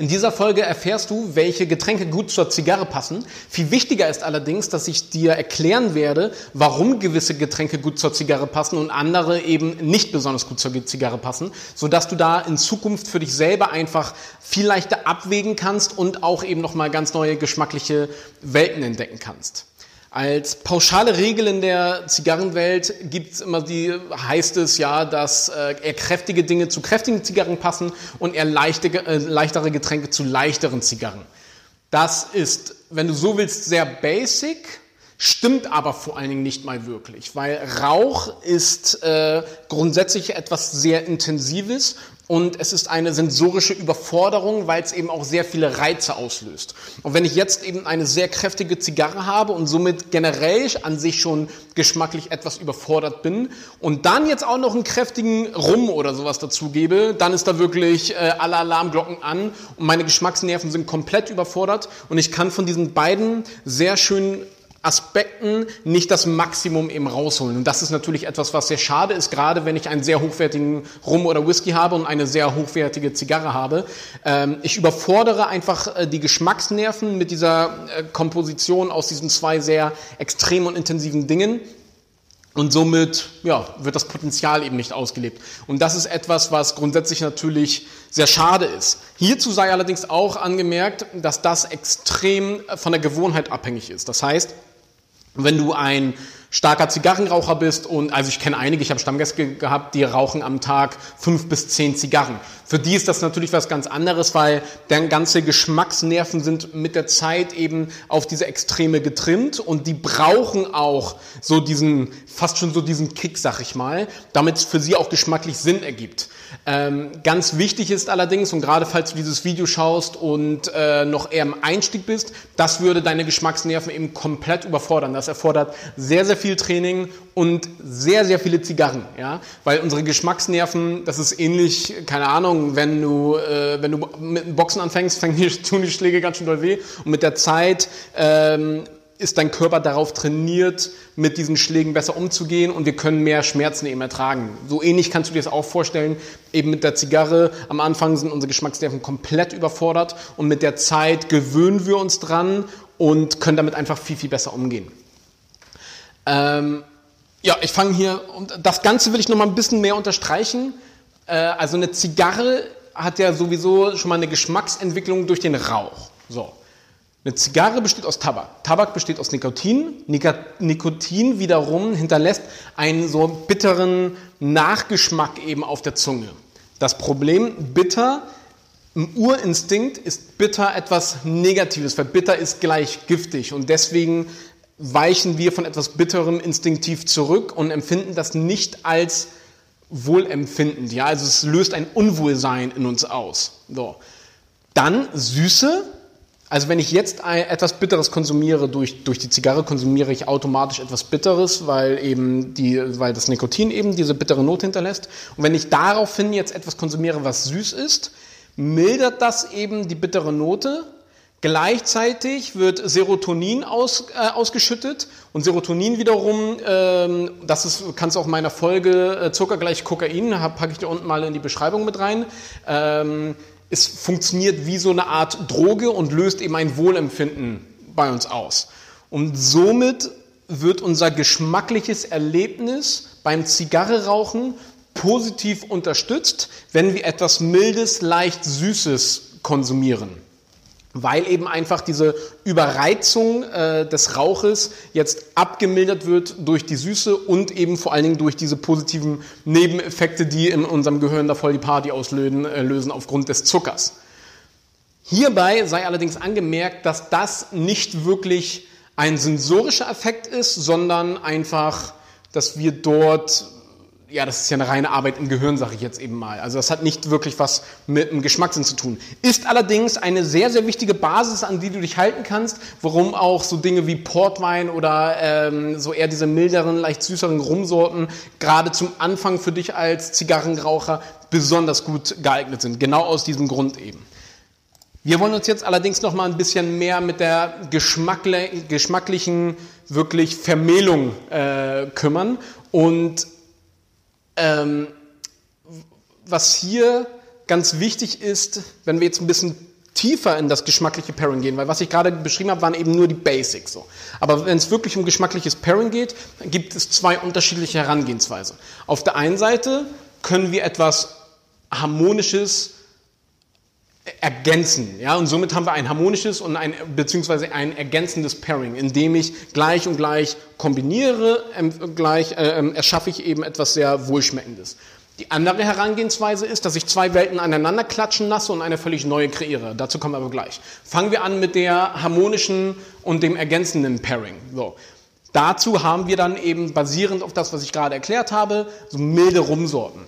In dieser Folge erfährst du, welche Getränke gut zur Zigarre passen. Viel wichtiger ist allerdings, dass ich dir erklären werde, warum gewisse Getränke gut zur Zigarre passen und andere eben nicht besonders gut zur Zigarre passen, sodass du da in Zukunft für dich selber einfach viel leichter abwägen kannst und auch eben nochmal ganz neue geschmackliche Welten entdecken kannst. Als pauschale Regel in der Zigarrenwelt gibt es immer die, heißt es ja, dass äh, eher kräftige Dinge zu kräftigen Zigarren passen und eher leichte, äh, leichtere Getränke zu leichteren Zigarren. Das ist, wenn du so willst, sehr basic, stimmt aber vor allen Dingen nicht mal wirklich, weil Rauch ist äh, grundsätzlich etwas sehr Intensives und es ist eine sensorische Überforderung, weil es eben auch sehr viele Reize auslöst. Und wenn ich jetzt eben eine sehr kräftige Zigarre habe und somit generell an sich schon geschmacklich etwas überfordert bin und dann jetzt auch noch einen kräftigen Rum oder sowas dazugebe, dann ist da wirklich äh, alle Alarmglocken an und meine Geschmacksnerven sind komplett überfordert und ich kann von diesen beiden sehr schön Aspekten nicht das Maximum eben rausholen. Und das ist natürlich etwas, was sehr schade ist, gerade wenn ich einen sehr hochwertigen Rum oder Whisky habe und eine sehr hochwertige Zigarre habe. Ähm, ich überfordere einfach äh, die Geschmacksnerven mit dieser äh, Komposition aus diesen zwei sehr extremen und intensiven Dingen. Und somit ja, wird das Potenzial eben nicht ausgelebt. Und das ist etwas, was grundsätzlich natürlich sehr schade ist. Hierzu sei allerdings auch angemerkt, dass das extrem von der Gewohnheit abhängig ist. Das heißt, wenn du ein starker Zigarrenraucher bist und also ich kenne einige, ich habe Stammgäste gehabt, die rauchen am Tag fünf bis zehn Zigarren. Für die ist das natürlich was ganz anderes, weil deren ganze Geschmacksnerven sind mit der Zeit eben auf diese Extreme getrimmt und die brauchen auch so diesen, fast schon so diesen Kick, sag ich mal, damit es für sie auch geschmacklich Sinn ergibt. Ähm, ganz wichtig ist allerdings, und gerade falls du dieses Video schaust und äh, noch eher im Einstieg bist, das würde deine Geschmacksnerven eben komplett überfordern. Das erfordert sehr, sehr viel Training und sehr, sehr viele Zigarren, ja, weil unsere Geschmacksnerven, das ist ähnlich, keine Ahnung, wenn du, äh, wenn du mit Boxen anfängst, fängt tun die Schläge ganz schön doll weh und mit der Zeit ähm, ist dein Körper darauf trainiert, mit diesen Schlägen besser umzugehen und wir können mehr Schmerzen eben ertragen. So ähnlich kannst du dir das auch vorstellen, eben mit der Zigarre. Am Anfang sind unsere Geschmacksnerven komplett überfordert und mit der Zeit gewöhnen wir uns dran und können damit einfach viel, viel besser umgehen. Ähm, ja, ich fange hier, und das Ganze will ich noch mal ein bisschen mehr unterstreichen. Äh, also eine Zigarre hat ja sowieso schon mal eine Geschmacksentwicklung durch den Rauch. So. Eine Zigarre besteht aus Tabak. Tabak besteht aus Nikotin. Nikotin wiederum hinterlässt einen so bitteren Nachgeschmack eben auf der Zunge. Das Problem, bitter, im Urinstinkt ist bitter etwas Negatives, weil bitter ist gleich giftig und deswegen weichen wir von etwas Bitterem instinktiv zurück und empfinden das nicht als wohlempfindend. Ja, also es löst ein Unwohlsein in uns aus. So. Dann Süße also wenn ich jetzt etwas Bitteres konsumiere, durch, durch die Zigarre konsumiere ich automatisch etwas Bitteres, weil eben die, weil das Nikotin eben diese bittere Note hinterlässt. Und wenn ich daraufhin jetzt etwas konsumiere, was süß ist, mildert das eben die bittere Note. Gleichzeitig wird Serotonin aus, äh, ausgeschüttet und Serotonin wiederum, ähm, das ist, kannst du auch in meiner Folge äh, Zucker gleich Kokain, packe ich dir unten mal in die Beschreibung mit rein. Ähm, es funktioniert wie so eine Art Droge und löst eben ein Wohlempfinden bei uns aus. Und somit wird unser geschmackliches Erlebnis beim Zigarrerauchen positiv unterstützt, wenn wir etwas Mildes, leicht Süßes konsumieren weil eben einfach diese Überreizung äh, des Rauches jetzt abgemildert wird durch die Süße und eben vor allen Dingen durch diese positiven Nebeneffekte, die in unserem Gehirn da voll die Party auslösen äh, lösen aufgrund des Zuckers. Hierbei sei allerdings angemerkt, dass das nicht wirklich ein sensorischer Effekt ist, sondern einfach, dass wir dort ja, das ist ja eine reine Arbeit im Gehirn, sage ich jetzt eben mal. Also das hat nicht wirklich was mit dem Geschmackssinn zu tun. Ist allerdings eine sehr, sehr wichtige Basis, an die du dich halten kannst, warum auch so Dinge wie Portwein oder ähm, so eher diese milderen, leicht süßeren Rumsorten gerade zum Anfang für dich als Zigarrenraucher besonders gut geeignet sind. Genau aus diesem Grund eben. Wir wollen uns jetzt allerdings noch mal ein bisschen mehr mit der geschmacklichen wirklich Vermählung äh, kümmern und ähm, was hier ganz wichtig ist, wenn wir jetzt ein bisschen tiefer in das geschmackliche Pairing gehen, weil was ich gerade beschrieben habe, waren eben nur die Basics. So. Aber wenn es wirklich um geschmackliches Pairing geht, gibt es zwei unterschiedliche Herangehensweisen. Auf der einen Seite können wir etwas Harmonisches ergänzen. Ja, und somit haben wir ein harmonisches und ein, beziehungsweise ein ergänzendes Pairing, indem ich gleich und gleich kombiniere, ähm, gleich äh, erschaffe ich eben etwas sehr Wohlschmeckendes. Die andere Herangehensweise ist, dass ich zwei Welten aneinander klatschen lasse und eine völlig neue kreiere. Dazu kommen wir aber gleich. Fangen wir an mit der harmonischen und dem ergänzenden Pairing. So. Dazu haben wir dann eben basierend auf das, was ich gerade erklärt habe, so milde Rumsorten.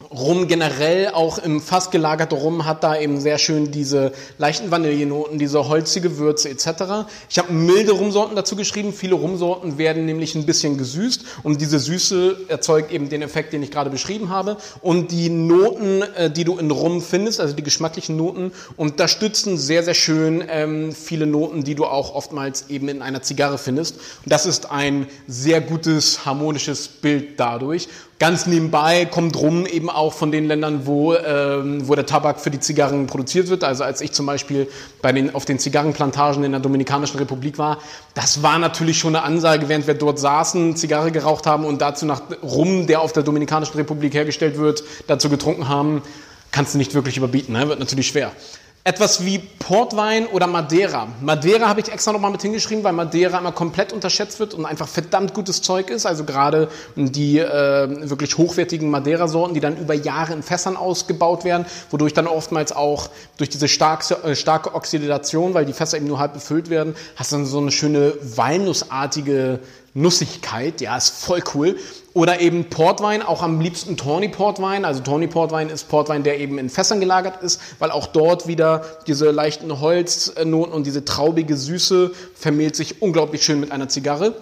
Rum generell, auch im Fass gelagerte Rum, hat da eben sehr schön diese leichten Vanillenoten, diese holzige Würze etc. Ich habe milde Rumsorten dazu geschrieben. Viele Rumsorten werden nämlich ein bisschen gesüßt und diese Süße erzeugt eben den Effekt, den ich gerade beschrieben habe. Und die Noten, äh, die du in Rum findest, also die geschmacklichen Noten, unterstützen sehr, sehr schön ähm, viele Noten, die du auch oftmals eben in einer Zigarre findest. Und das ist ein sehr gutes harmonisches Bild dadurch. Ganz nebenbei kommt rum eben auch von den Ländern, wo, ähm, wo der Tabak für die Zigarren produziert wird. Also als ich zum Beispiel bei den, auf den Zigarrenplantagen in der Dominikanischen Republik war, das war natürlich schon eine Ansage, während wir dort saßen, Zigarre geraucht haben und dazu nach Rum, der auf der Dominikanischen Republik hergestellt wird, dazu getrunken haben, kannst du nicht wirklich überbieten. Ne? Wird natürlich schwer etwas wie Portwein oder Madeira. Madeira habe ich extra nochmal mit hingeschrieben, weil Madeira immer komplett unterschätzt wird und einfach verdammt gutes Zeug ist. Also gerade die äh, wirklich hochwertigen Madeira-Sorten, die dann über Jahre in Fässern ausgebaut werden, wodurch dann oftmals auch durch diese starke, äh, starke Oxidation, weil die Fässer eben nur halb befüllt werden, hast dann so eine schöne walnussartige Nussigkeit, ja, ist voll cool. Oder eben Portwein, auch am liebsten Tawny Portwein. Also Tawny Portwein ist Portwein, der eben in Fässern gelagert ist, weil auch dort wieder diese leichten Holznoten und diese traubige Süße vermehlt sich unglaublich schön mit einer Zigarre.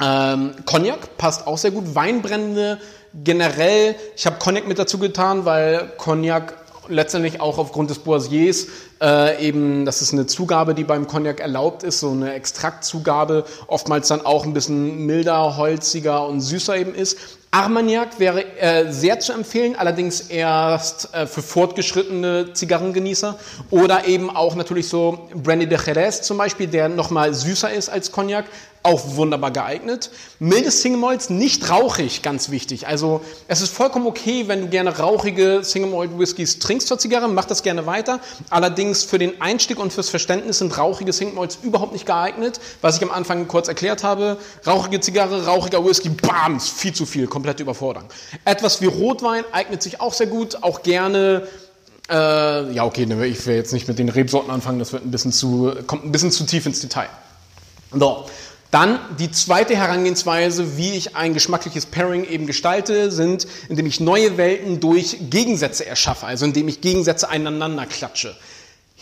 Ähm, Cognac passt auch sehr gut. Weinbrände generell. Ich habe Cognac mit dazu getan, weil Cognac letztendlich auch aufgrund des Boisiers äh, eben, das ist eine Zugabe, die beim Cognac erlaubt ist, so eine Extraktzugabe, oftmals dann auch ein bisschen milder, holziger und süßer eben ist. Armagnac wäre äh, sehr zu empfehlen, allerdings erst äh, für fortgeschrittene Zigarrengenießer oder eben auch natürlich so Brandy de Jerez zum Beispiel, der nochmal süßer ist als Cognac, auch wunderbar geeignet. Mildes Single Malts, nicht rauchig, ganz wichtig. Also es ist vollkommen okay, wenn du gerne rauchige Single Malt Whiskys trinkst zur Zigarre, mach das gerne weiter. Allerdings für den Einstieg und fürs Verständnis sind rauchige Single Malts überhaupt nicht geeignet. Was ich am Anfang kurz erklärt habe, rauchige Zigarre, rauchiger Whisky, bam, ist viel zu viel, komplette Überforderung. Etwas wie Rotwein eignet sich auch sehr gut, auch gerne äh, ja, okay, ne, ich will jetzt nicht mit den Rebsorten anfangen, das wird ein bisschen zu, kommt ein bisschen zu tief ins Detail. So, dann die zweite Herangehensweise, wie ich ein geschmackliches Pairing eben gestalte, sind, indem ich neue Welten durch Gegensätze erschaffe, also indem ich Gegensätze einander klatsche.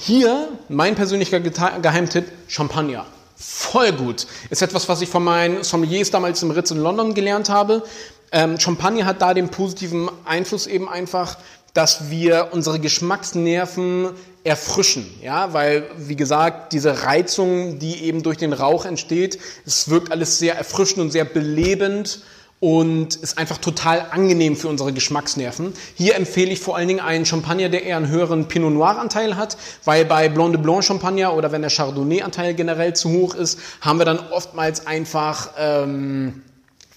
Hier mein persönlicher Geheimtipp, Champagner. Voll gut. Ist etwas, was ich von meinen Sommeliers damals im Ritz in London gelernt habe. Ähm, Champagner hat da den positiven Einfluss eben einfach, dass wir unsere Geschmacksnerven erfrischen, ja, weil wie gesagt, diese Reizung, die eben durch den Rauch entsteht, es wirkt alles sehr erfrischend und sehr belebend und ist einfach total angenehm für unsere Geschmacksnerven. Hier empfehle ich vor allen Dingen einen Champagner, der eher einen höheren Pinot Noir Anteil hat, weil bei Blanc de Blanc Champagner oder wenn der Chardonnay Anteil generell zu hoch ist, haben wir dann oftmals einfach ähm,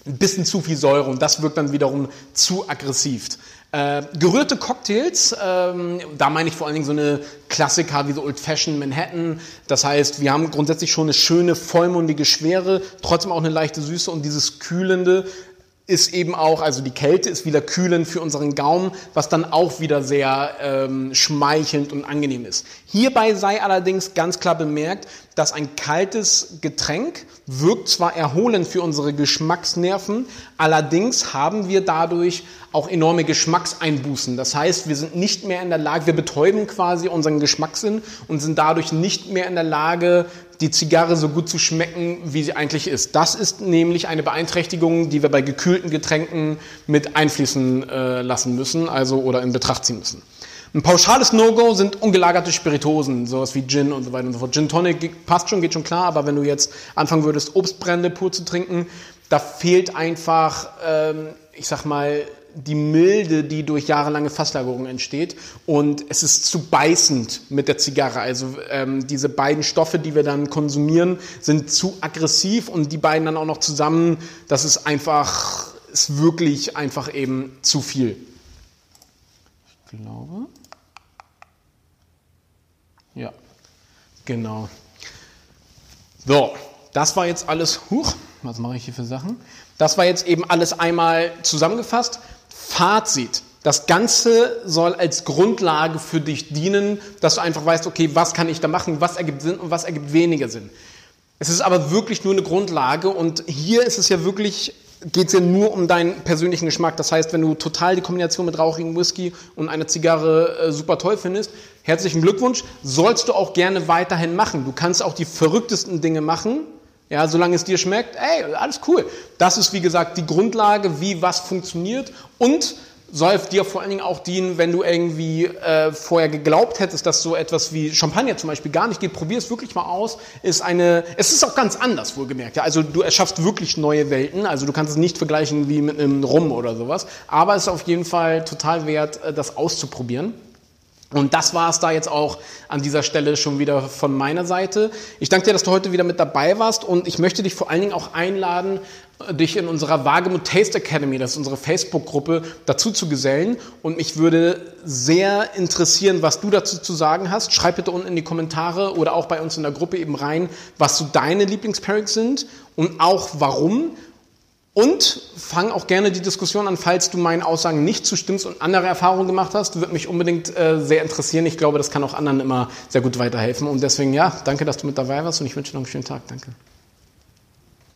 ein bisschen zu viel Säure und das wirkt dann wiederum zu aggressiv. Äh, gerührte Cocktails, ähm, da meine ich vor allen Dingen so eine Klassiker wie so Old Fashioned Manhattan. Das heißt, wir haben grundsätzlich schon eine schöne, vollmundige Schwere, trotzdem auch eine leichte Süße und dieses kühlende ist eben auch, also die Kälte ist wieder kühlend für unseren Gaumen, was dann auch wieder sehr ähm, schmeichelnd und angenehm ist. Hierbei sei allerdings ganz klar bemerkt, dass ein kaltes Getränk wirkt zwar erholend für unsere Geschmacksnerven, allerdings haben wir dadurch auch enorme Geschmackseinbußen. Das heißt, wir sind nicht mehr in der Lage, wir betäuben quasi unseren Geschmackssinn und sind dadurch nicht mehr in der Lage, die Zigarre so gut zu schmecken, wie sie eigentlich ist. Das ist nämlich eine Beeinträchtigung, die wir bei gekühlten Getränken mit einfließen äh, lassen müssen, also oder in Betracht ziehen müssen. Ein pauschales No-Go sind ungelagerte Spiritosen, sowas wie Gin und so weiter und so fort. Gin Tonic passt schon, geht schon klar, aber wenn du jetzt anfangen würdest, Obstbrände pur zu trinken, da fehlt einfach, ähm, ich sag mal, die Milde, die durch jahrelange Fasslagerung entsteht. Und es ist zu beißend mit der Zigarre. Also ähm, diese beiden Stoffe, die wir dann konsumieren, sind zu aggressiv und die beiden dann auch noch zusammen, das ist einfach, ist wirklich einfach eben zu viel. Ich glaube. Ja, genau. So, das war jetzt alles. Huch, was mache ich hier für Sachen? Das war jetzt eben alles einmal zusammengefasst. Fazit. Das Ganze soll als Grundlage für dich dienen, dass du einfach weißt, okay, was kann ich da machen, was ergibt Sinn und was ergibt weniger Sinn. Es ist aber wirklich nur eine Grundlage und hier ist es ja wirklich, geht es ja nur um deinen persönlichen Geschmack. Das heißt, wenn du total die Kombination mit rauchigem Whisky und einer Zigarre äh, super toll findest, herzlichen Glückwunsch, sollst du auch gerne weiterhin machen. Du kannst auch die verrücktesten Dinge machen, ja, solange es dir schmeckt, ey, alles cool. Das ist, wie gesagt, die Grundlage, wie was funktioniert und soll dir vor allen Dingen auch dienen, wenn du irgendwie äh, vorher geglaubt hättest, dass so etwas wie Champagner zum Beispiel gar nicht geht. Probier es wirklich mal aus. Ist eine, es ist auch ganz anders, wohlgemerkt. Ja? Also du erschaffst wirklich neue Welten. Also du kannst es nicht vergleichen wie mit einem Rum oder sowas. Aber es ist auf jeden Fall total wert, äh, das auszuprobieren. Und das war es da jetzt auch an dieser Stelle schon wieder von meiner Seite. Ich danke dir, dass du heute wieder mit dabei warst und ich möchte dich vor allen Dingen auch einladen, dich in unserer Wagemut Taste Academy, das ist unsere Facebook-Gruppe, dazu zu gesellen. Und mich würde sehr interessieren, was du dazu zu sagen hast. Schreib bitte unten in die Kommentare oder auch bei uns in der Gruppe eben rein, was so deine Lieblingspairings sind und auch warum. Und fang auch gerne die Diskussion an, falls du meinen Aussagen nicht zustimmst und andere Erfahrungen gemacht hast. Würde mich unbedingt äh, sehr interessieren. Ich glaube, das kann auch anderen immer sehr gut weiterhelfen. Und deswegen, ja, danke, dass du mit dabei warst und ich wünsche dir noch einen schönen Tag. Danke.